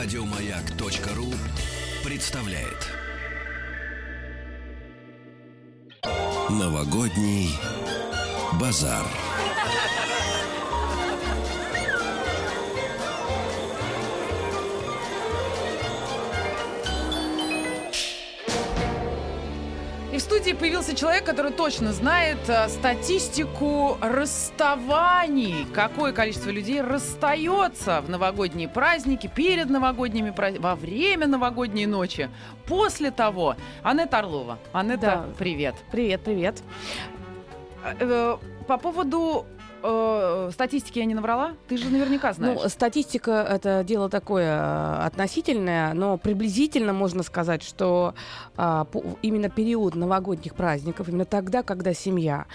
Радиомаяк.ру представляет Новогодний базар. Студии появился человек, который точно знает э, статистику расставаний. Какое количество людей расстается в новогодние праздники, перед новогодними праздниками, во время новогодней ночи, после того. Анетта Орлова. Анетта, Да. привет. Привет, привет. Э, э, По поводу э, статистики я не наврала? Ты же наверняка знаешь. Ну, статистика это дело такое э, относительное, но приблизительно можно сказать, что а, по- именно период новогодних праздников, именно тогда, когда семья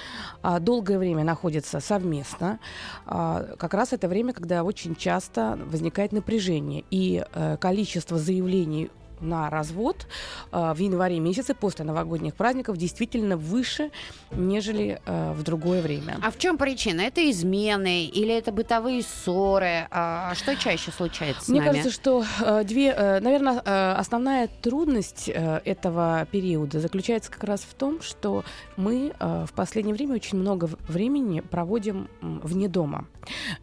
а, долгое время находится совместно, а, как раз это время, когда очень часто возникает напряжение и э, количество заявлений на развод э, в январе месяце после новогодних праздников действительно выше, нежели э, в другое время. А в чем причина? Это измены или это бытовые ссоры? А что чаще случается Мне нами? кажется, что э, две, наверное, основная трудность э, этого периода заключается как раз в том, что мы э, в последнее время очень много времени проводим вне дома.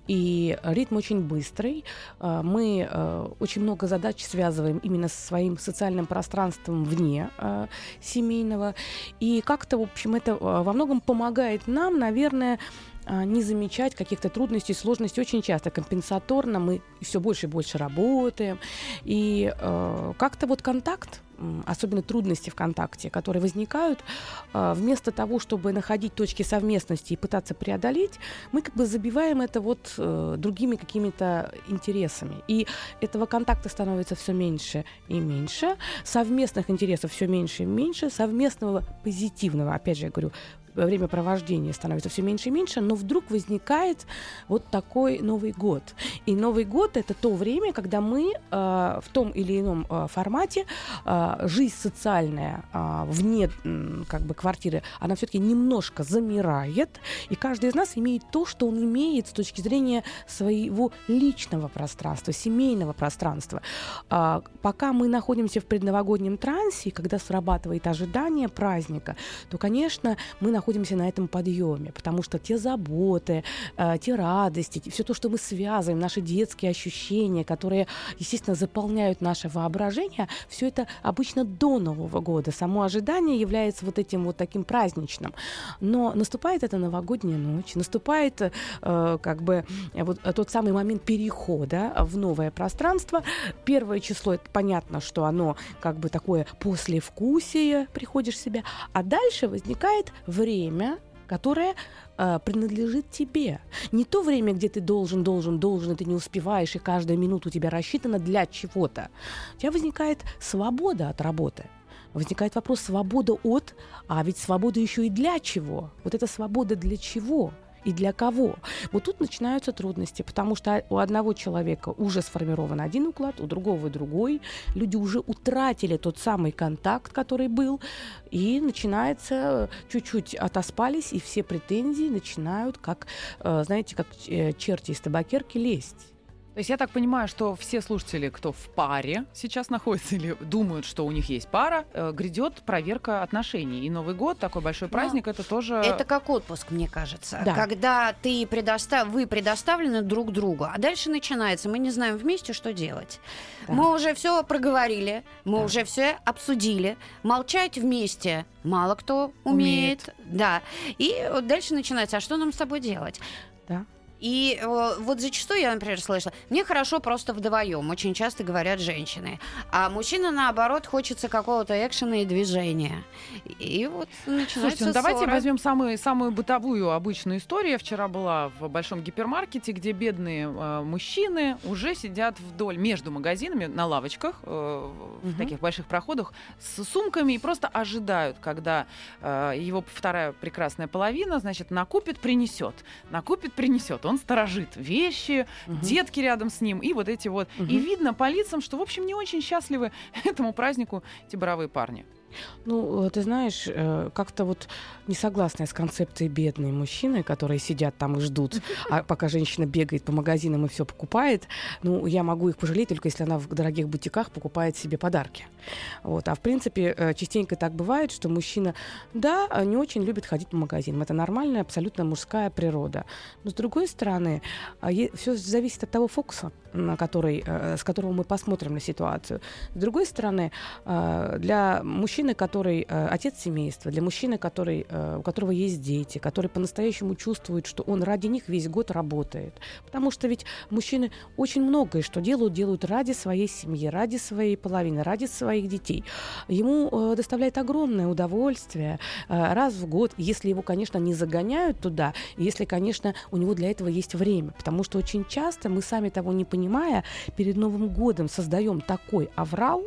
И ритм очень быстрый. Э, Мы э, очень много задач связываем именно со своим социальным пространством вне э, семейного. И как-то, в общем, это э, во многом помогает нам, наверное, а, не замечать каких-то трудностей, сложностей. Очень часто компенсаторно мы все больше и больше работаем. И э, как-то вот контакт, особенно трудности в контакте, которые возникают, э, вместо того, чтобы находить точки совместности и пытаться преодолеть, мы как бы забиваем это вот э, другими какими-то интересами. И этого контакта становится все меньше и меньше, совместных интересов все меньше и меньше, совместного позитивного, опять же, я говорю, времяпровождения становится все меньше и меньше, но вдруг возникает вот такой Новый год. И Новый год это то время, когда мы э, в том или ином э, формате э, жизнь социальная э, вне как бы квартиры, она все-таки немножко замирает, и каждый из нас имеет то, что он имеет с точки зрения своего личного пространства, семейного пространства. А, пока мы находимся в предновогоднем трансе, когда срабатывает ожидание праздника, то, конечно, мы находимся на этом подъеме, потому что те заботы, э, те радости, все то, что мы связываем, наши детские ощущения, которые, естественно, заполняют наше воображение, все это обычно до Нового года. Само ожидание является вот этим вот таким праздничным. Но наступает эта новогодняя ночь, наступает э, как бы э, вот э, тот самый момент перехода в новое пространство. Первое число, это понятно, что оно как бы такое послевкусие, приходишь в себя. А дальше возникает время, которое э, принадлежит тебе. Не то время, где ты должен, должен, должен, и ты не успеваешь, и каждая минута у тебя рассчитана для чего-то. У тебя возникает свобода от работы. Возникает вопрос свобода от, а ведь свобода еще и для чего? Вот эта свобода для чего? И для кого. Вот тут начинаются трудности, потому что у одного человека уже сформирован один уклад, у другого другой. Люди уже утратили тот самый контакт, который был, и начинается чуть-чуть отоспались, и все претензии начинают, как, э, знаете, как э, черти из табакерки лезть. То есть я так понимаю, что все слушатели, кто в паре сейчас находится или думают, что у них есть пара, э, грядет проверка отношений. И Новый год, такой большой праздник, это тоже... Это как отпуск, мне кажется. Да. Когда ты предостав... вы предоставлены друг другу, а дальше начинается, мы не знаем вместе, что делать. Да. Мы уже все проговорили, мы Да. уже все обсудили. Молчать вместе мало кто умеет. Да. И вот дальше начинается, а что нам с тобой делать? Да. И э, вот зачастую я, например, слышала, мне хорошо просто вдвоем, очень часто говорят женщины. А мужчина, наоборот, хочется какого-то экшена и движения. И вот начинается Слушайте, ну давайте ссора. возьмем самую, самую бытовую обычную историю. Я вчера была в большом гипермаркете, где бедные э, мужчины уже сидят вдоль между магазинами на лавочках э, в Мгм. таких больших проходах с сумками и просто ожидают, когда э, его вторая прекрасная половина, значит, накупит, принесет, накупит, принесет. Он сторожит вещи, Мгм. детки рядом с ним и вот эти вот. И Мгм. видно по лицам, что, в общем, не очень счастливы этому празднику эти бравые парни. Ну, ты знаешь, э, как-то вот не согласна с концепцией бедные мужчины, которые сидят там и ждут, а пока женщина бегает по магазинам и все покупает, ну, я могу их пожалеть только если она в дорогих бутиках покупает себе подарки. Вот. А в принципе, э, частенько так бывает, что мужчина, да, не очень любит ходить по магазинам. Это нормальная, абсолютно мужская природа. Но с другой стороны, все зависит от того фокуса, на который, с которого мы посмотрим на ситуацию. С другой стороны, для мужчины, который отец семейства, для мужчины, который Э, у которого есть дети, который по-настоящему чувствует, что он ради них весь год работает. Потому что ведь мужчины очень многое, что делают, делают ради своей семьи, ради своей половины, ради своих детей. Ему э, доставляет огромное удовольствие э, раз в год, если его, конечно, не загоняют туда, если, конечно, у него для этого есть время. Потому что очень часто мы сами того не понимая, перед Новым годом создаем такой аврал,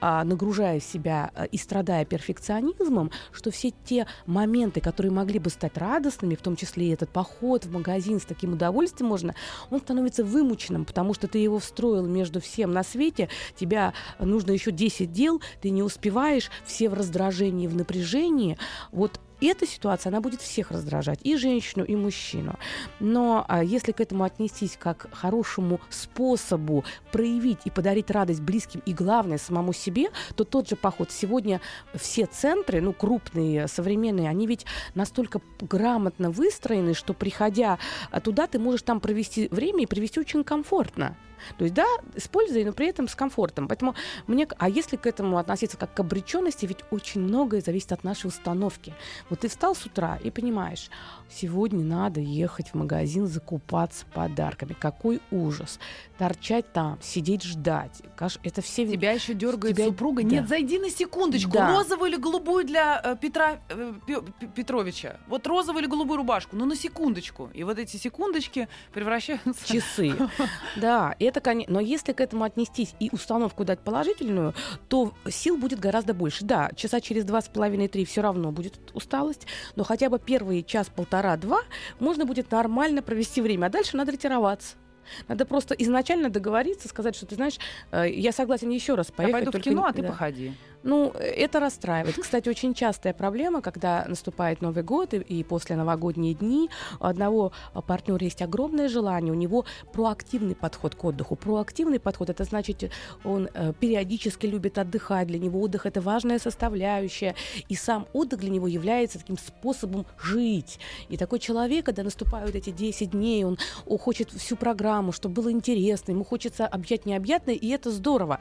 а, нагружая себя а, и страдая перфекционизмом, что все те моменты, которые могли бы стать радостными, в том числе и этот поход в магазин с таким удовольствием можно, он становится вымученным, потому что ты его встроил между всем на свете, тебя нужно еще 10 дел, ты не успеваешь, все в раздражении, в напряжении. Вот и эта ситуация, она будет всех раздражать, и женщину, и мужчину. Но а, если к этому отнестись как к хорошему способу проявить и подарить радость близким, и главное, самому себе, то тот же поход. Сегодня все центры, ну, крупные, современные, они ведь настолько грамотно выстроены, что, приходя туда, ты можешь там провести время и провести очень комфортно. То есть, да, с пользой, но при этом с комфортом. Поэтому мне... А если к этому относиться как к обреченности, ведь очень многое зависит от нашей установки. Вот ты встал с утра и понимаешь, сегодня надо ехать в магазин закупаться подарками. Какой ужас. Торчать там, сидеть ждать. Это все... Тебя еще дергает Тебя... супруга. Да. Нет, зайди на секундочку. Да. Розовую или голубую для э, Петра э, Петровича. Вот розовую или голубую рубашку. Ну, на секундочку. И вот эти секундочки превращаются... В часы. Да, это, конечно... Но если к этому отнестись и установку дать положительную, то сил будет гораздо больше. Да, часа через два с половиной-три все равно будет усталость, но хотя бы первый час-полтора полтора-два можно будет нормально провести время, а дальше надо ретироваться. Надо просто изначально договориться, сказать, что ты знаешь, э, я согласен еще раз поехать. Я пойду в кино, а ты да. походи. Ну, это расстраивает. Кстати, очень частая проблема, когда наступает Новый год и, и после новогодние дни, у одного партнера есть огромное желание, у него проактивный подход к отдыху. Проактивный подход, это значит, он э, периодически любит отдыхать, для него отдых это важная составляющая, и сам отдых для него является таким способом жить. И такой человек, когда наступают эти 10 дней, он, он хочет всю программу, чтобы было интересно, ему хочется объять необъятное, и это здорово.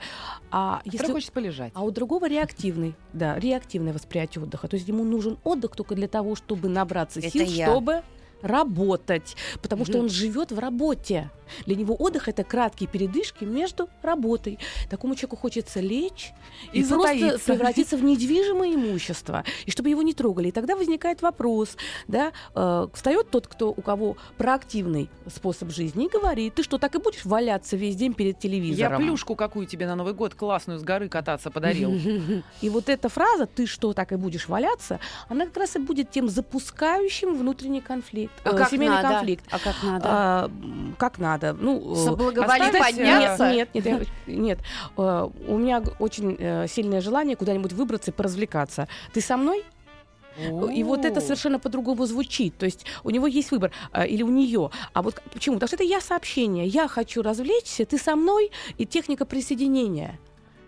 А если... хочет полежать. А у другого реактивный, да, реактивное восприятие отдыха. То есть ему нужен отдых только для того, чтобы набраться Это сил, я. чтобы работать, потому что он живет в работе. Для него отдых это краткие передышки между работой. Такому человеку хочется лечь и, и просто превратиться в недвижимое имущество, и чтобы его не трогали. И тогда возникает вопрос, да, э, встает тот, кто у кого проактивный способ жизни, и говорит, ты что, так и будешь валяться весь день перед телевизором? Я плюшку какую тебе на Новый год классную с горы кататься подарил. И вот эта фраза, ты что, так и будешь валяться, она как раз и будет тем запускающим внутренний конфликт, а э, семейный надо? конфликт. А как надо? А, как надо? Ну, э, Соблаговолить подняться? Нет, нет, нет. нет. Э, у меня очень сильное желание куда-нибудь выбраться и поразвлекаться. Ты со мной? И вот это совершенно по-другому звучит. То есть у него есть выбор, или у нее. А вот почему? Потому что это я сообщение. Я хочу развлечься, ты со мной, и техника присоединения.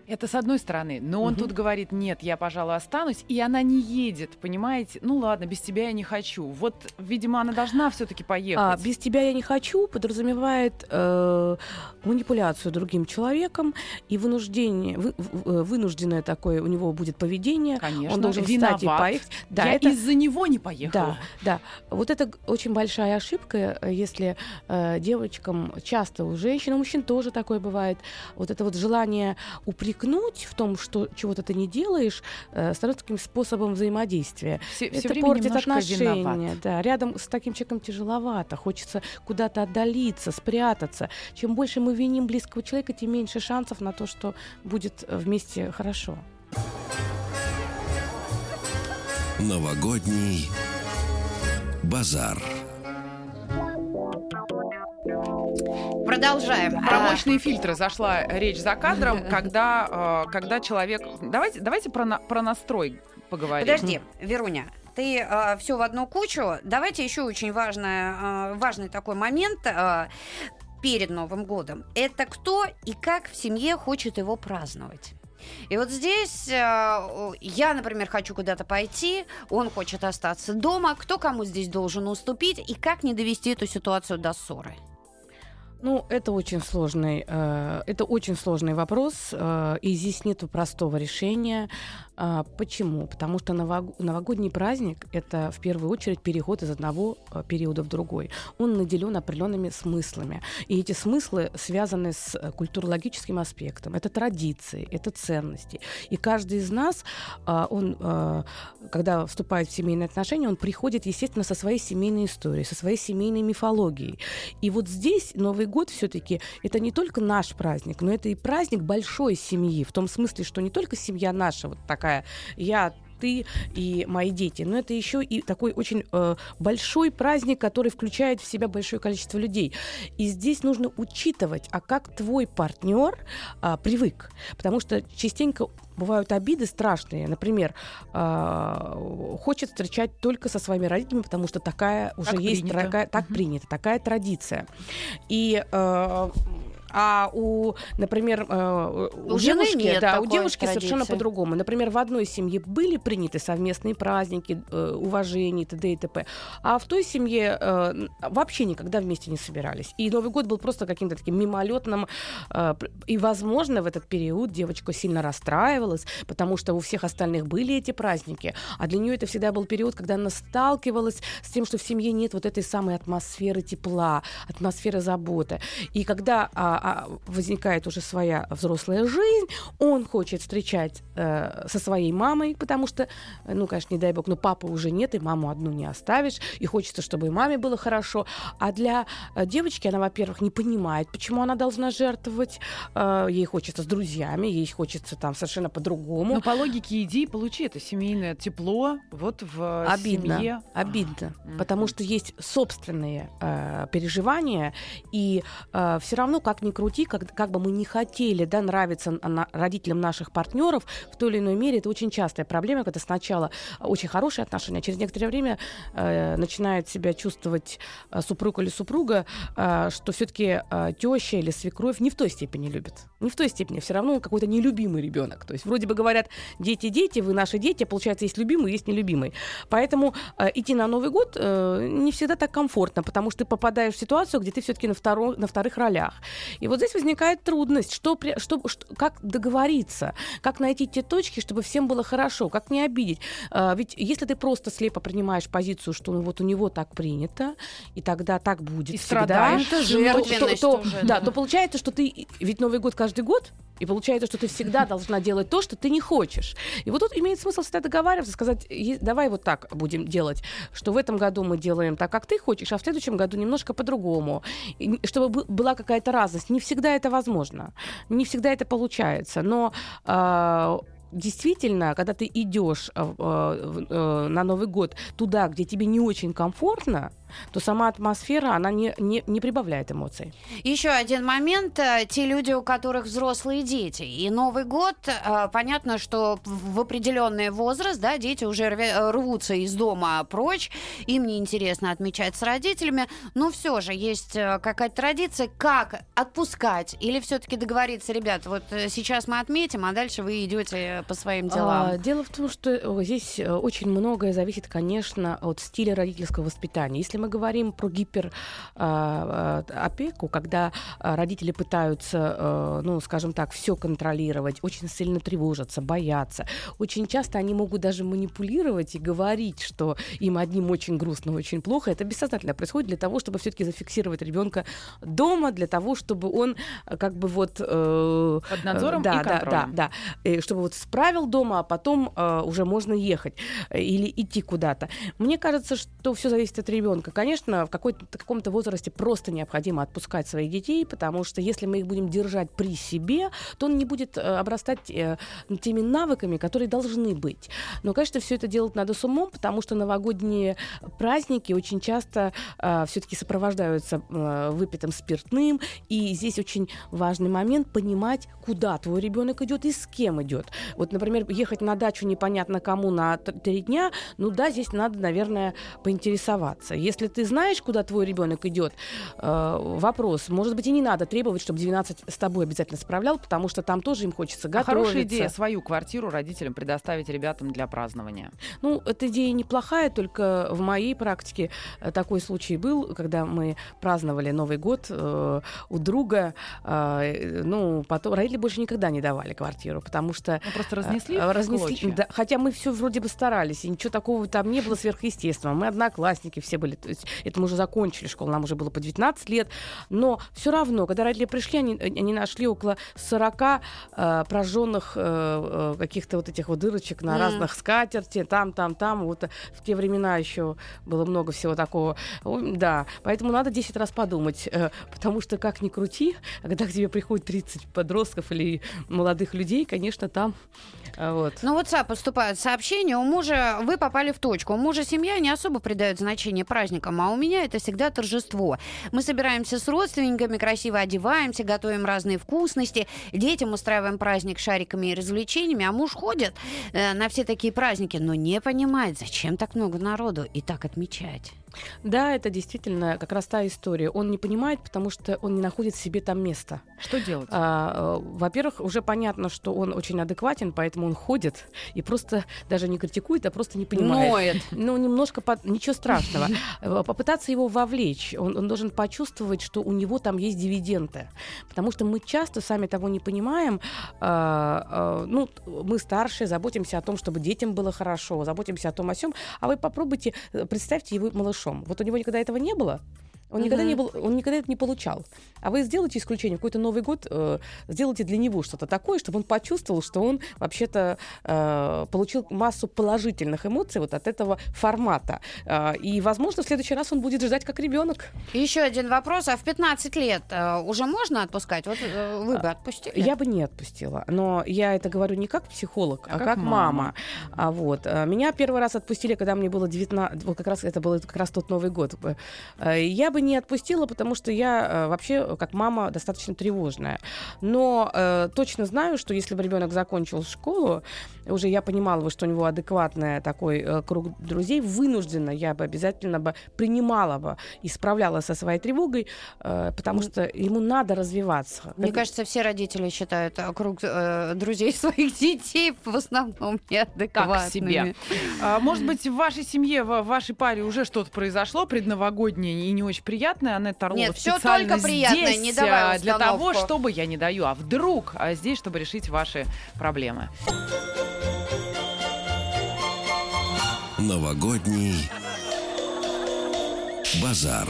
Это с одной стороны. Но он угу. тут говорит, нет, я, пожалуй, останусь. И она не едет, понимаете? Ну ладно, без тебя я не хочу. Вот, видимо, она должна все-таки поехать. А, без тебя я не хочу подразумевает э, манипуляцию другим человеком и вынуждение, вы, э, вынужденное такое у него будет поведение. Конечно, он должен виноват. встать и поехать. Да, я это... из-за него не поехала. Да, да. Вот это очень большая ошибка, если э, девочкам часто у женщин, у мужчин тоже такое бывает, вот это вот желание упрекнуть упрекнуть в том, что чего-то ты не делаешь, э, становится таким способом взаимодействия. Все, Это все портит отношения. Виноват. Да, рядом с таким человеком тяжеловато, хочется куда-то отдалиться, спрятаться. Чем больше мы виним близкого человека, тем меньше шансов на то, что будет вместе хорошо. Продолжаем. Про мощные фильтры зашла речь за кадром, когда, э, когда человек... Давайте, давайте про, на- про настрой поговорим. Подожди, Веруня, ты все в одну кучу. Давайте еще очень важное, э, важный такой момент э, перед Новым годом. Это кто и как в семье хочет его праздновать. И вот здесь э, я, например, хочу куда-то пойти, он хочет остаться дома. Кто кому здесь должен уступить и как не довести эту ситуацию до ссоры? Ну, это очень сложный, э, это очень сложный вопрос, э, и здесь нет простого решения. А, почему? Потому что новог- новогодний праздник это в первую очередь переход из одного э, периода в другой. Он наделен определенными смыслами, и эти смыслы связаны с э, культурологическим аспектом. Это традиции, это ценности, и каждый из нас, а, он, когда вступает в семейные отношения, он приходит, естественно, со своей семейной историей, со своей семейной мифологией. И вот здесь Новый год все-таки это не только наш праздник, но это и праздник большой семьи, в том смысле, что не только семья наша вот такая, я ты и мои дети. Но это еще и такой очень э, большой праздник, который включает в себя большое количество людей. И здесь нужно учитывать, а как твой партнер а, привык. Потому что частенько бывают обиды страшные. Например, а, хочет встречать только со своими родителями, потому что такая уже Так есть принято. такая, так Мгм. принято, такая традиция. И э, а у, например, э, у, У девушки, нет да, у девушки совершенно традиции. по-другому. Например, в одной семье были приняты совместные праздники, э, уважение, т.д. и т.п. А в той семье э, вообще никогда вместе не собирались. И Новый год был просто каким-то таким мимолетным. и, возможно, в этот период девочка сильно расстраивалась, потому что у всех остальных были эти праздники. А для нее это всегда был период, когда она сталкивалась с тем, что в семье нет вот этой самой атмосферы тепла, атмосферы заботы. И когда а, а, возникает уже своя взрослая жизнь, он хочет встречать э, со своей мамой, потому что, э, ну, конечно, не дай бог, но папы уже нет, и маму одну не оставишь, и хочется, чтобы и маме было хорошо. А для э, девочки она, во-первых, не понимает, почему она должна жертвовать, э, ей хочется с друзьями, ей хочется там совершенно по-другому. Но по логике иди и получи это семейное тепло вот в обидно, семье. обидно, Мгм. потому что есть собственные э, переживания, и все равно, как ни крути, как, как бы мы не хотели да, нравиться на- родителям наших партнеров, в той или иной мере это очень частая проблема, когда сначала очень хорошие отношения, а через некоторое время э, начинает себя чувствовать э, супруг или супруга, э, что все-таки теща или свекровь не в той степени любит. Не в той степени, все равно он какой-то нелюбимый ребенок. То есть вроде бы говорят, дети, дети, вы наши дети, а получается, есть любимый, есть нелюбимый. Поэтому э, идти на Новый год э, не всегда так комфортно, потому что ты попадаешь в ситуацию, где ты все-таки на, второ- на вторых ролях. И вот здесь возникает трудность, что, что, что- как договориться, как найти те точки, чтобы всем было хорошо, как не обидеть. А, ведь если ты просто слепо принимаешь позицию, что ну, вот у него так принято, и тогда так будет И всегда, страдаешь. То- то- уже, да, да. то получается, что ты ведь Новый год каждый год, и получается, что ты всегда должна делать то, что ты не хочешь. И вот тут имеет смысл всегда договариваться, сказать, «Е- давай вот так будем делать, что в этом году мы делаем так, как ты хочешь, а в следующем году немножко по-другому. И чтобы бы- была какая-то разность. Не всегда это возможно, не всегда это получается, но а, Действительно, когда ты идешь э, э, э, на Новый год туда, где тебе не очень комфортно, то сама атмосфера, она не, не, не прибавляет эмоций. Еще один момент. э, Те люди, у которых взрослые дети. И Новый год, э, понятно, что в определенный возраст, да, дети уже э, рвутся из дома прочь. Им неинтересно отмечать с родителями. Но все же есть какая-то традиция, как отпускать. Или все-таки договориться, ребят, вот сейчас мы отметим, а дальше вы идете по своим делам. А, дело в том, что здесь очень многое зависит, конечно, от стиля родительского воспитания. Если мы говорим про гиперопеку, когда а, родители пытаются, э, ну, скажем так, все контролировать, очень сильно тревожатся, боятся, очень часто они могут даже манипулировать и говорить, что им одним очень грустно, очень плохо. Это бессознательно происходит для того, чтобы все-таки зафиксировать ребенка дома, для того, чтобы он э, как бы вот э, Под надзором да, и да, контролем. да, да. Э, чтобы вот справил дома, а потом уже можно ехать или идти куда-то. Мне кажется, что все зависит от ребенка. Ребенка. Конечно, в каком-то возрасте просто необходимо отпускать своих детей, потому что если мы их будем держать при себе, то он не будет э, обрастать э, теми навыками, которые должны быть. Но, конечно, все это делать надо с умом, потому что новогодние праздники очень часто э, все-таки сопровождаются выпитым спиртным, и здесь очень важный момент понимать, куда твой ребенок идет и с кем идет. Вот, например, ехать на дачу непонятно кому на три дня, ну да, здесь надо, наверное, поинтересоваться. Если ты знаешь, куда твой ребенок идет, э, вопрос, может быть, и не надо требовать, чтобы 12 с тобой обязательно справлял, потому что там тоже им хочется готовиться. А хорошая идея свою квартиру родителям предоставить ребятам для празднования. Ну, эта идея неплохая, только в моей практике э, такой случай был, когда мы праздновали Новый год э, у друга, э, ну, потом родители больше никогда не давали квартиру, потому что... Ну, просто разнесли? Э, разнесли, да, хотя мы все вроде бы старались, и ничего такого там не было сверхъестественного. Мы одноклассники все были, то есть это мы уже закончили школу, нам уже было по 19 лет, но все равно, когда родители пришли, они, они нашли около 40 э, прожженных э, э, каких-то вот этих вот дырочек на mm. разных скатерти, там, там, там. Вот в те времена еще было много всего такого. Да, поэтому надо 10 раз подумать, э, потому что как ни крути, когда к тебе приходит 30 подростков или молодых людей, конечно, там э, вот. Ну, вот поступают сообщения. У мужа вы попали в точку. У мужа семья не особо придает значение праздникам, а у меня это всегда торжество. Мы собираемся с родственниками, красиво одеваемся, готовим разные вкусности, детям устраиваем праздник шариками и развлечениями, а муж ходит э, на все такие праздники, но не понимает, зачем так много народу и так отмечать. Да, это действительно как раз та история. Он не понимает, потому что он не находит себе там места. Что делать? А, э, во-первых, уже понятно, что он очень адекватен, поэтому он ходит и просто даже не критикует, а просто не понимает. Ноет. Ну, немножко, под... ничего страшного. Э, попытаться его вовлечь. Он, он должен почувствовать, что у него там есть дивиденды. Потому что мы часто, сами того не понимаем, а, а, ну, мы старшие, заботимся о том, чтобы детям было хорошо, заботимся о том, о сем. А вы попробуйте, э, представьте его малыша хорошом. Вот у него никогда этого не было. Он mm-hmm. никогда не был, он никогда это не получал. А вы сделайте исключение какой-то Новый год, э, сделайте для него что-то такое, чтобы он почувствовал, что он вообще-то э, получил массу положительных эмоций вот от этого формата. Э, и, возможно, в следующий раз он будет ждать как ребенок. Еще один вопрос: а в 15 лет э, уже можно отпускать? Вот э, вы бы отпустили? Я бы не отпустила, но я это говорю не как психолог, а, а как, как мама. мама. А вот э, меня первый раз отпустили, когда мне было 19, вот как раз это был как раз тот Новый год. Э, я бы не отпустила, потому что я э, вообще, как мама, достаточно тревожная. Но э, точно знаю, что если бы ребенок закончил школу, уже я понимала бы, что у него адекватный такой э, круг друзей, вынуждена я бы обязательно бы принимала бы и справлялась со своей тревогой, э, потому что ему надо развиваться. Мне как... кажется, все родители считают э, круг э, друзей своих детей в основном неадекватными. Как себе. А, может быть, в вашей семье, в вашей паре уже что-то произошло предновогоднее и не очень приятное, Анетта Орлова Нет, все только приятное, здесь, не давай а, для того, чтобы я не даю, а вдруг а здесь, чтобы решить ваши проблемы. Новогодний базар.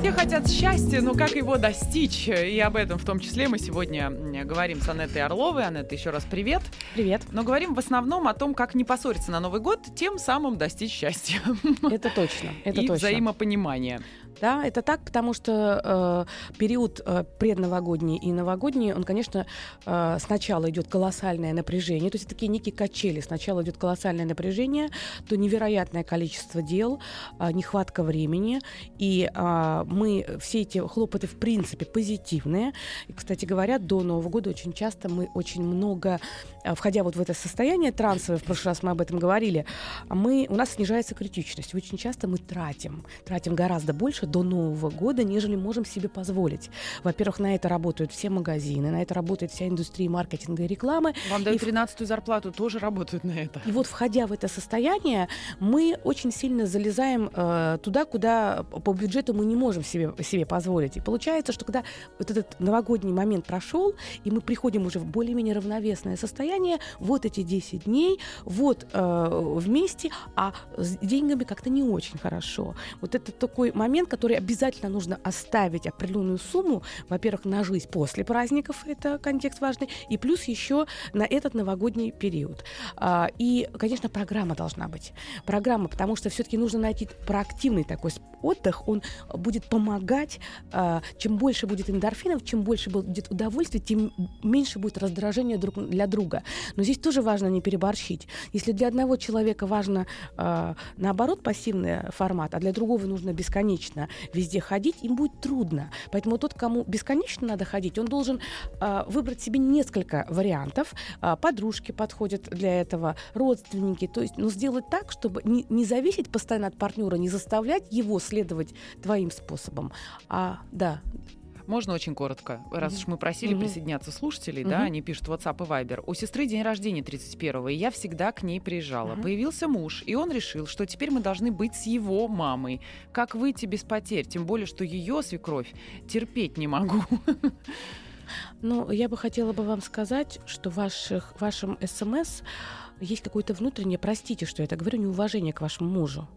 Все хотят счастья, но как его достичь? И об этом в том числе мы сегодня говорим с Анеттой Орловой. Анетта, еще раз привет. Привет. Но говорим в основном о том, как не поссориться на Новый год, тем самым достичь счастья. Это точно. Это и точно. взаимопонимания. Да, это так, потому что э, период э, предновогодний и новогодний, он, конечно, э, сначала идет колоссальное напряжение, то есть такие некие качели. Сначала идет колоссальное напряжение, то невероятное количество дел, э, нехватка времени, и э, мы все эти хлопоты в принципе позитивные. И, кстати говоря, до Нового года очень часто мы очень много, входя вот в это состояние трансовое, в прошлый раз мы об этом говорили, мы, у нас снижается критичность. Очень часто мы тратим, тратим гораздо больше до Нового года, нежели можем себе позволить. Во-первых, на это работают все магазины, на это работает вся индустрия маркетинга и рекламы. Вам дают 13-ю зарплату, тоже работают на это. И вот, входя в это состояние, мы очень сильно залезаем э, туда, куда по бюджету мы не можем себе, себе позволить. И получается, что когда вот этот новогодний момент прошел, и мы приходим уже в более-менее равновесное состояние, вот эти 10 дней, вот э, вместе, а с деньгами как-то не очень хорошо. Вот это такой момент, который обязательно нужно оставить определенную сумму, во-первых, на жизнь после праздников, это контекст важный, и плюс еще на этот новогодний период. А, и, конечно, программа должна быть. Программа, потому что все-таки нужно найти проактивный такой отдых, он будет помогать, а, чем больше будет эндорфинов, чем больше будет удовольствия, тем меньше будет раздражения друг для друга. Но здесь тоже важно не переборщить. Если для одного человека важно, а, наоборот, пассивный формат, а для другого нужно бесконечно везде ходить, им будет трудно. Поэтому тот, кому бесконечно надо ходить, он должен а, выбрать себе несколько вариантов. Подружки подходят для этого, родственники. То есть, ну, сделать так, чтобы не, не зависеть постоянно от партнера, не заставлять его следовать твоим способом. А, да, можно очень коротко? Раз уж мы просили присоединяться слушателей, да, они пишут WhatsApp и Viber. У сестры день рождения 31-го, и я всегда к ней приезжала. Появился муж, и он решил, что теперь мы должны быть с его мамой. Как выйти без потерь? Тем более, что ее свекровь терпеть не могу. Ну, я бы хотела бы вам сказать, что ваших, вашим СМС есть какое-то внутреннее, простите, что я это говорю, неуважение к вашему мужу.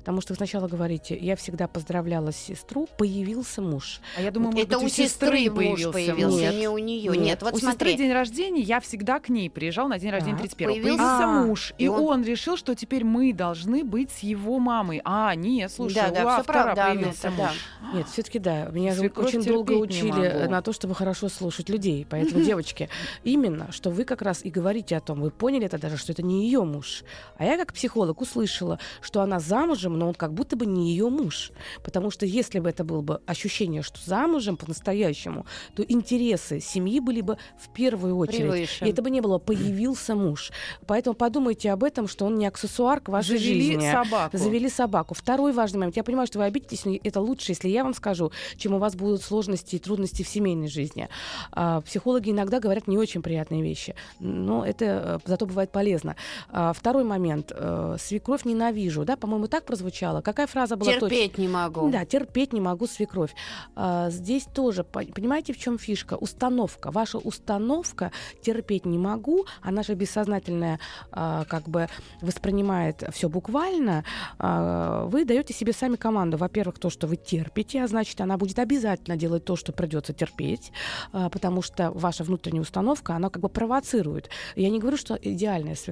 Потому что вы сначала говорите, я всегда поздравляла сестру, появился муж. А я думаю, может это быть, у сестры, сестры появился, появился Нет. не у нее. Нет, Нет вот у смотри. сестры день рождения, я всегда к ней приезжал на день рождения 31 появился, появился а, муж, и, и он... он решил, что теперь мы должны быть с его мамой. А, нет, слушай, да, да, у автора правда, появился это, муж. Да. Нет, все-таки да. Меня Свекровь очень долго учили на то, чтобы хорошо слушать людей. Поэтому, девочки, именно, что вы как раз и говорите о том, вы поняли это даже, что это не ее муж. А я как психолог услышала, что она замужем, но он как будто бы не ее муж. Потому что если бы это было бы ощущение, что замужем по-настоящему, то интересы семьи были бы в первую очередь. Превыше. И это бы не было «появился муж». Поэтому подумайте об этом, что он не аксессуар к вашей Завели жизни. собаку. Завели собаку. Второй важный момент. Я понимаю, что вы обидитесь, но это лучше, если я вам скажу, чем у вас будут сложности и трудности в семейной жизни. А, психологи иногда говорят не очень приятные вещи, но это э, зато бывает полезно. А, второй момент. А, свекровь ненавижу. Да, по-моему, так прозвучало. Какая фраза была Терпеть точно? не могу. Да, терпеть не могу свекровь. А, здесь тоже, понимаете, в чем фишка? Установка. Ваша установка терпеть не могу, она же бессознательная а, как бы воспринимает все буквально. А, вы даете себе сами команду. Во-первых, то, что вы терпите, а значит, она будет обязательно делать то, что придется терпеть, а, потому что ваша внутренняя установка, она как бы провоцирует. Я не говорю, что идеальная свекровь.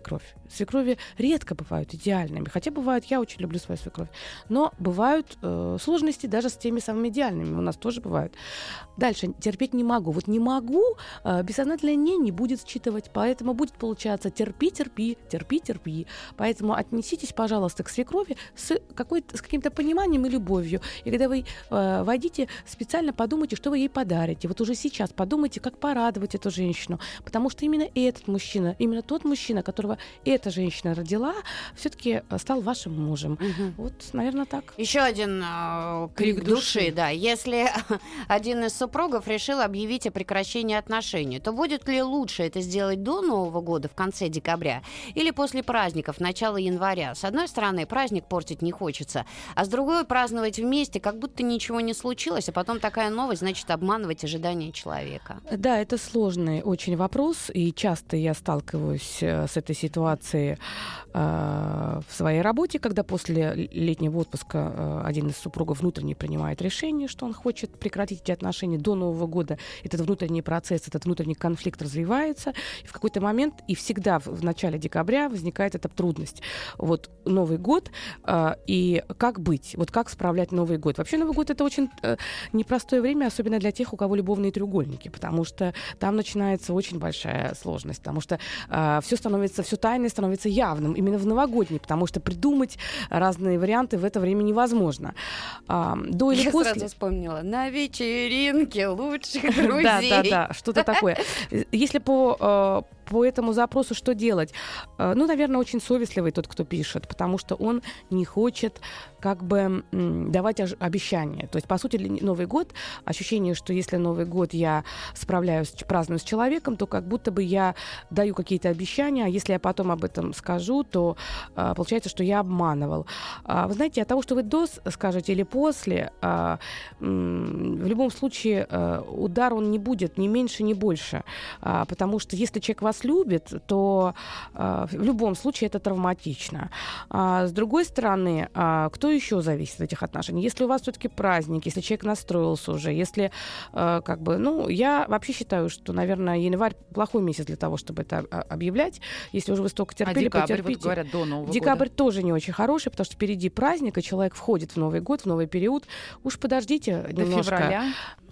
Свекрови редко бывают идеальными. Хотя бывают, я очень люблю свою свекровь. Но бывают э, сложности даже с теми самыми идеальными. У нас тоже бывают. Дальше. Терпеть не могу. Вот не могу, э, бессознательное не не будет считывать. Поэтому будет получаться терпи, терпи, терпи, терпи. Поэтому отнеситесь, пожалуйста, к свекрови с, с каким-то пониманием и любовью. И когда вы э, войдите, специально подумайте, что вы ей подарите. Вот уже сейчас подумайте, как порадовать эту женщину. Потому что именно этот мужчина, именно тот мужчина, которого эта женщина родила, все-таки э, стал вашим мужем. Угу. Вот, наверное, так. Еще один э, крик, крик души, души, да. Если один из супругов решил объявить о прекращении отношений, то будет ли лучше это сделать до Нового года, в конце декабря, или после праздников, начала января? С одной стороны, праздник портить не хочется, а с другой праздновать вместе, как будто ничего не случилось, а потом такая новость, значит, обманывать ожидания человека. Да, это сложный очень вопрос, и часто я сталкиваюсь э, с этой ситуацией ситуации э, в своей работе, когда после летнего отпуска э, один из супругов внутренне принимает решение, что он хочет прекратить эти отношения до Нового года. Этот внутренний процесс, этот внутренний конфликт развивается. И в какой-то момент, и всегда в, начале декабря возникает эта трудность. Вот Новый год, э, и как быть? Вот как справлять Новый год? Вообще Новый год это очень э, непростое время, особенно для тех, у кого любовные треугольники, потому что там начинается очень большая сложность, потому что все становится, все тайное становится явным именно в новогодний, потому что придумать разные варианты в это время невозможно. А, до или Я после... сразу вспомнила. На вечеринке лучших друзей. Да, да, да, что-то такое. Если по э, по этому запросу что делать? Э, ну, наверное, очень совестливый тот, кто пишет, потому что он не хочет как бы давать обещания. То есть, по сути, Новый год, ощущение, что если Новый год я справляюсь, праздную с человеком, то как будто бы я даю какие-то обещания, а если я потом об этом скажу, то а, получается, что я обманывал. А, вы знаете, от того, что вы до скажете или после, а, в любом случае удар он не будет ни меньше, ни больше. Потому что если человек вас вас любит, то э, в любом случае это травматично. А, с другой стороны, а, кто еще зависит от этих отношений? Если у вас все-таки праздник, если человек настроился уже, если э, как бы, ну, я вообще считаю, что, наверное, январь плохой месяц для того, чтобы это а, объявлять. Если уже вы столько терпели, а декабрь, потерпите. вот говорят, до Нового Декабрь года. тоже не очень хороший, потому что впереди праздник, и человек входит в Новый год, в новый период. Уж подождите До немножко. февраля.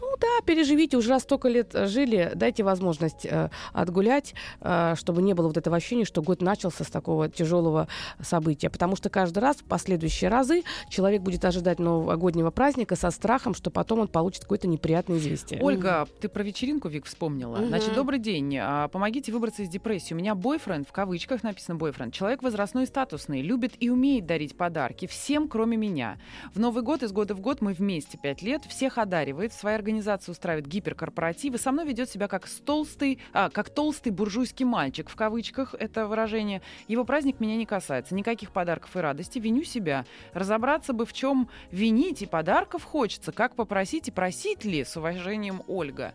Ну да, переживите, уже раз столько лет э, жили, дайте возможность э, отгулять, э, чтобы не было вот этого ощущения, что год начался с такого тяжелого события. Потому что каждый раз, в последующие разы, человек будет ожидать новогоднего праздника со страхом, что потом он получит какое-то неприятное известие. Ольга, ты про вечеринку, Вик, вспомнила. Мгм. Значит, добрый день. А, Помогите выбраться из депрессии. У меня бойфренд, в кавычках написано бойфренд, человек возрастной и статусный, любит и умеет дарить подарки всем, кроме меня. В Новый год из года в год мы вместе пять лет, всех одаривает, в своей организации устраивает гиперкорпоративы, со мной ведет себя как толстый, а, как толстый буржуйский мальчик, в кавычках это выражение. Его праздник меня не касается, никаких подарков и радости, виню себя. Разобраться бы, в чем винить, и подарков хочется, как попросить и просить ли, с уважением, Ольга.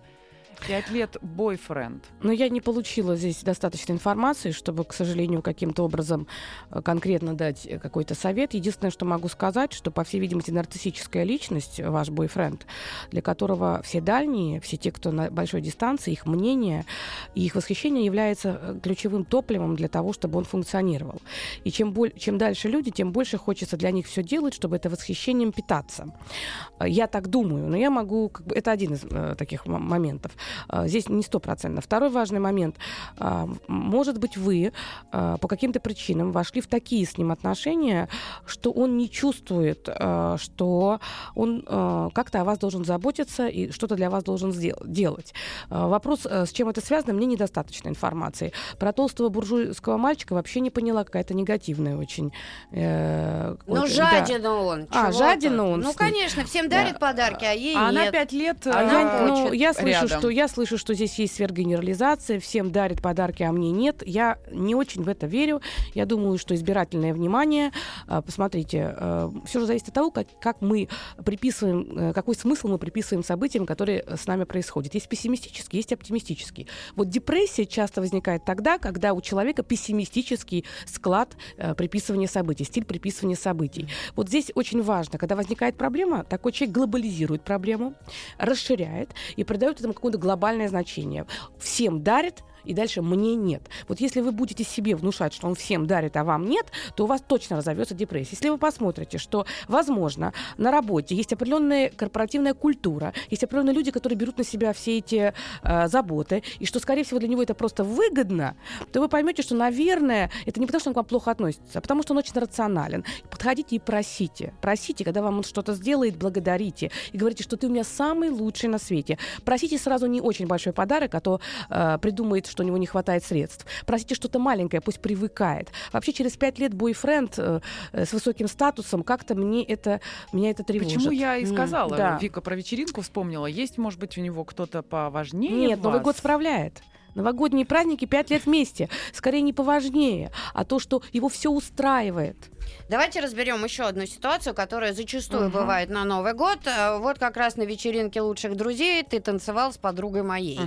Пять лет бойфренд. Но я не получила здесь достаточно информации, чтобы, к сожалению, каким-то образом э, конкретно дать э, какой-то совет. Единственное, что могу сказать, что, по всей видимости, нарциссическая личность, э, ваш бойфренд, для которого все дальние, все те, кто на большой дистанции, их мнение и их восхищение является ключевым топливом для того, чтобы он функционировал. И чем, боль, чем дальше люди, тем больше хочется для них все делать, чтобы это восхищением питаться. Я так думаю, но я могу... Как бы, это один из э, таких моментов. А, Здесь не стопроцентно. Второй важный момент. А, Может быть, вы а, по каким-то причинам вошли в такие с ним отношения, что он не чувствует, а, что он а, как-то о вас должен заботиться и что-то для вас должен делать. А, Вопрос, а, с чем это связано, мне недостаточно информации. Про толстого буржуйского мальчика вообще не поняла, какая-то негативная очень. э, Ну, какой-то- жаден он. А, жаден он Ну, конечно, всем дарит подарки, а ей А она нет. пять лет А э, я, ну, хочет я слышу, рядом. что я слышу, что здесь есть сверхгенерализация, всем дарят подарки, а мне нет. Я не очень в это верю. Я думаю, что избирательное внимание, а, посмотрите, все же зависит от того, как, как мы приписываем, э, какой смысл мы приписываем событиям, которые с нами происходят. Есть пессимистический, есть оптимистический. Вот депрессия часто возникает тогда, когда у человека пессимистический склад э, приписывания событий, стиль приписывания событий. Вот здесь очень важно, когда возникает проблема, такой человек глобализирует проблему, расширяет и придает этому какое-то глобальное значение. Всем дарит, и дальше мне нет. Вот если вы будете себе внушать, что он всем дарит, а вам нет, то у вас точно разовьется депрессия. Если вы посмотрите, что, возможно, на работе есть определенная корпоративная культура, есть определенные люди, которые берут на себя все эти э, заботы, и что, скорее всего, для него это просто выгодно, то вы поймете, что, наверное, это не потому, что он к вам плохо относится, а потому что он очень рационален. Подходите и просите. Просите, когда вам он что-то сделает, благодарите. И говорите, что ты у меня самый лучший на свете. Просите сразу не очень большой подарок, а то э, придумает, что у него не хватает средств. Просите что-то маленькое, пусть привыкает. Вообще через пять лет бойфренд э, э, с высоким статусом, как-то мне это, меня это тревожит. Почему я и сказала, да. Вика про вечеринку вспомнила. Есть, может быть, у него кто-то поважнее Нет, Новый вас? год справляет. Новогодние праздники пять лет вместе. Скорее не поважнее, а то, что его все устраивает. Давайте разберем еще одну ситуацию, которая зачастую Мгм. бывает на Новый год. Э, Вот как раз на вечеринке лучших друзей ты танцевал с подругой моей.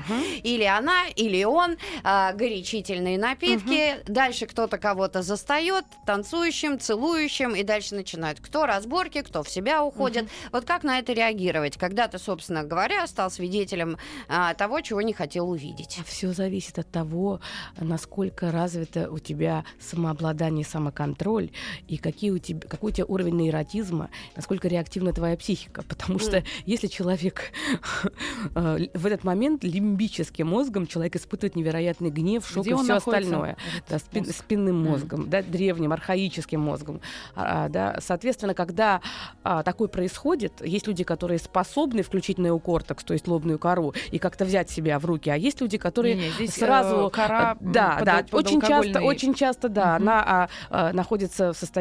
Или она, или он, а, горячительные напитки. Дальше кто-то кого-то застает, танцующим, целующим, и дальше начинают кто разборки, кто в себя уходит. Вот как на это реагировать, когда ты, собственно говоря, стал свидетелем а, того, чего не хотел увидеть? Все зависит от того, насколько развито у тебя самообладание самоконтроль, и какие у тебя, какой у тебя уровень нейротизма, насколько реактивна твоя психика. Потому что если человек э, в этот момент лимбическим мозгом, человек испытывает невероятный гнев, шок Где и все остальное. Да, спин- мозг? спинным мозгом, да, древним, архаическим мозгом. А, да, соответственно, когда а, такое происходит, есть люди, которые способны включить неокортекс, то есть лобную кору, и как-то взять себя в руки, а есть люди, которые Не-не, здесь, сразу э, кора, э, да, под- да, под очень часто, очень часто, да, Мгм. она а, а, находится в состоянии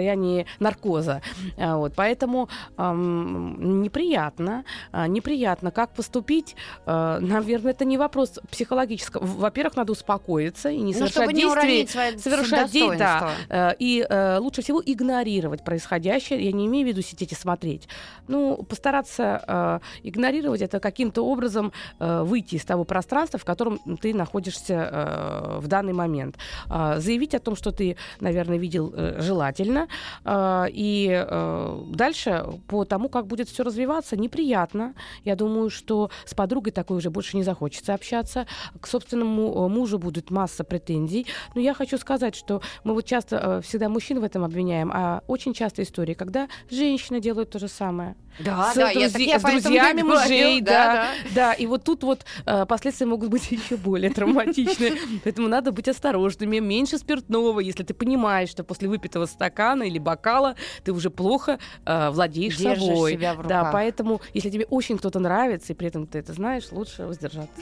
наркоза, А, вот, поэтому ам, неприятно, а, неприятно, как поступить, э, наверное, это не вопрос психологического. Во-первых, надо успокоиться и не Ну, совершать не действий. свое совершать де- да, достоинство. Э, И э, лучше всего игнорировать происходящее. Я не имею в виду сидеть и смотреть. Ну, постараться э, игнорировать это каким-то образом э, выйти из того пространства, в котором ты находишься э, в данный момент. Э, заявить о том, что ты, наверное, видел э, желательно. Э, и э, дальше по тому, как будет все развиваться, неприятно. Я думаю, что с подругой такой уже больше не захочется общаться. К собственному э, мужу будет масса претензий. Но я хочу сказать, что мы вот часто э, всегда мужчин в этом обвиняем, а очень часто истории, когда женщины делают то же самое. Да, с, да, я, друзи- так я с друзьями говорю, мужей, да, да, да. да. И вот тут вот э, последствия могут быть еще более травматичны. Поэтому надо быть осторожными, меньше спиртного, если ты понимаешь, что после выпитого стакана или бокала ты уже плохо э, владеешь Держишь собой. себя в Да, руках. поэтому если тебе очень кто-то нравится, и при этом ты это знаешь, лучше воздержаться.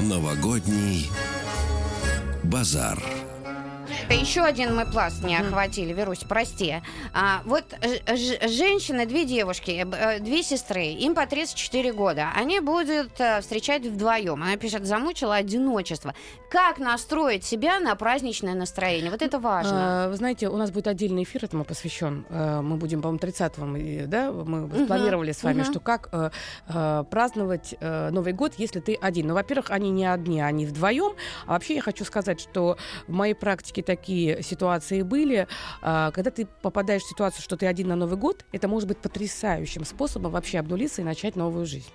Новогодний базар. Еще один мы пласт не охватили, Верусь, прости. А, вот э, женщины, две девушки, э, две сестры, им по 34 года. Они будут э, встречать вдвоем. Она пишет, замучила одиночество. Как настроить себя на праздничное настроение? Вот это важно. А, Вы знаете, у нас будет отдельный эфир этому посвящен. Э, Мы будем, по-моему, 30-го, и, да, мы Мгм, планировали с вами, мгм. что как э, э, праздновать э, Новый год, если ты один. Ну, во-первых, они не одни, они вдвоем. А вообще я хочу сказать, что в моей практике такие ситуации были. А, Когда ты попадаешь в ситуацию, что ты один на Новый год, это может быть потрясающим способом вообще обнулиться и начать новую жизнь.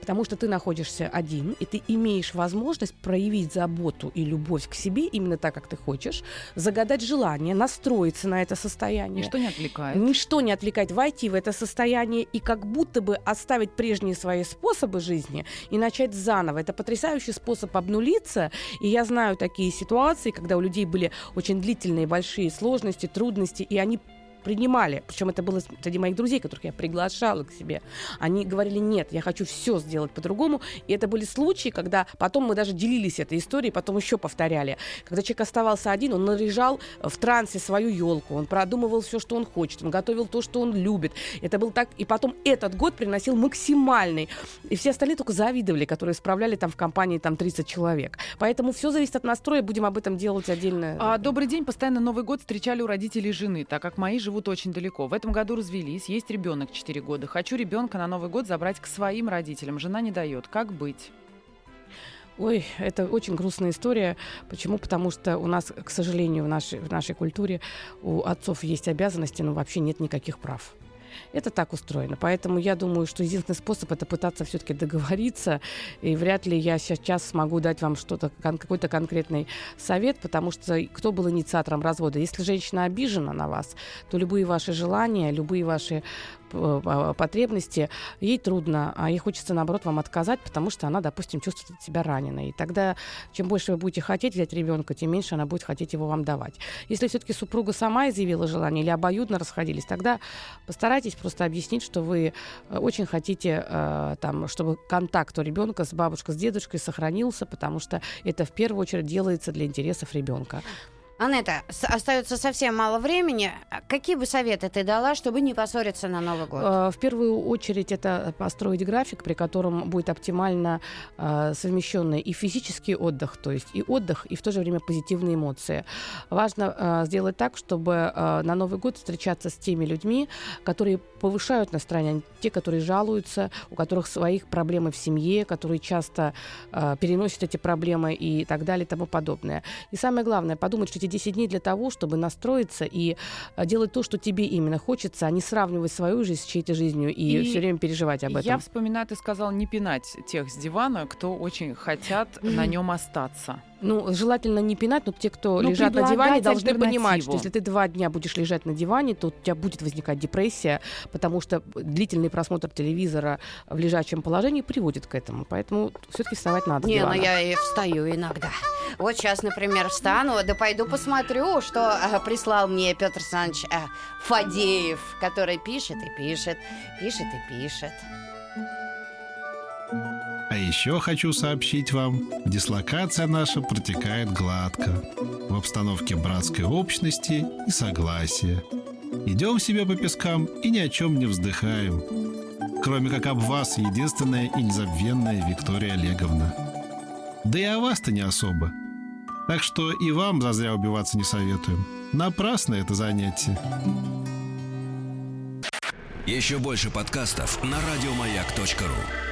Потому что ты находишься один, и ты имеешь возможность проявить заботу и любовь к себе именно так, как ты хочешь, загадать желание, настроиться на это состояние. Ничто не отвлекает. Ничто не отвлекает, войти в это состояние и как будто бы оставить прежние свои способы жизни и начать заново. Это потрясающий способ обнулиться. И я знаю такие ситуации, когда у людей были очень длительные большие сложности, трудности, и они принимали, причем это было среди моих друзей, которых я приглашала к себе. Они говорили, нет, я хочу все сделать по-другому. И это были случаи, когда потом мы даже делились этой историей, потом еще повторяли. Когда человек оставался один, он наряжал в трансе свою елку, он продумывал все, что он хочет, он готовил то, что он любит. Это был так, и потом этот год приносил максимальный. И все остальные только завидовали, которые справляли там в компании там 30 человек. Поэтому все зависит от настроя, будем об этом делать отдельно. А, добрый день. Постоянно Новый год встречали у родителей жены, так как мои живут очень далеко. В этом году развелись, есть ребенок 4 года. Хочу ребенка на Новый год забрать к своим родителям. Жена не дает. Как быть? Ой, это очень грустная история. Почему? Потому что у нас, к сожалению, в нашей, в нашей культуре у отцов есть обязанности, но вообще нет никаких прав. Это так устроено. Поэтому я думаю, что единственный способ это пытаться все-таки договориться. И вряд ли я сейчас смогу дать вам что-то, какой-то конкретный совет, потому что кто был инициатором развода? Если женщина обижена на вас, то любые ваши желания, любые ваши потребности, ей трудно, а ей хочется, наоборот, вам отказать, потому что она, допустим, чувствует себя раненой. И тогда, чем больше вы будете хотеть взять ребенка, тем меньше она будет хотеть его вам давать. Если все-таки супруга сама изъявила желание или обоюдно расходились, тогда постарайтесь просто объяснить, что вы э, очень хотите, э, там, чтобы контакт у ребенка с бабушкой, с дедушкой сохранился, потому что это в первую очередь делается для интересов ребенка. Анетта, остается совсем мало времени. Какие бы советы ты дала, чтобы не поссориться на Новый год? Э, В первую очередь это построить график, при котором будет оптимально э, совмещенный и физический отдых, то есть и отдых, и в то же время позитивные эмоции. Важно э, сделать так, чтобы на Новый год встречаться с теми людьми, которые повышают настроение, те, которые жалуются, у которых своих проблемы в семье, которые часто переносят эти проблемы и так далее и тому подобное. И самое главное, подумать, что эти 10 дней для того, чтобы настроиться и э, делать то, что тебе именно хочется, а не сравнивать свою жизнь с чьей-то жизнью и, И все время переживать об этом. Я вспоминаю, ты сказал не пинать тех с дивана, кто очень хотят на нем остаться. Ну, желательно не пинать, но те, кто Ну, лежат на диване, должны понимать, что если ты два дня будешь лежать на диване, то у тебя будет возникать депрессия, потому что длительный просмотр телевизора в лежачем положении приводит к этому. Поэтому все-таки вставать надо. Не, ну я и встаю иногда. Вот сейчас, например, встану, да пойду посмотрю, что э, прислал мне Петр Александрович э, Фадеев, который пишет и пишет, пишет и пишет. Еще хочу сообщить вам, дислокация наша протекает гладко, в обстановке братской общности и согласия. Идем себе по пескам и ни о чем не вздыхаем. Кроме как об вас, единственная и незабвенная Виктория Олеговна. Да и о вас-то не особо. Так что и вам зазря убиваться не советуем. Напрасно это занятие. Еще больше подкастов на радиомаяк.ру.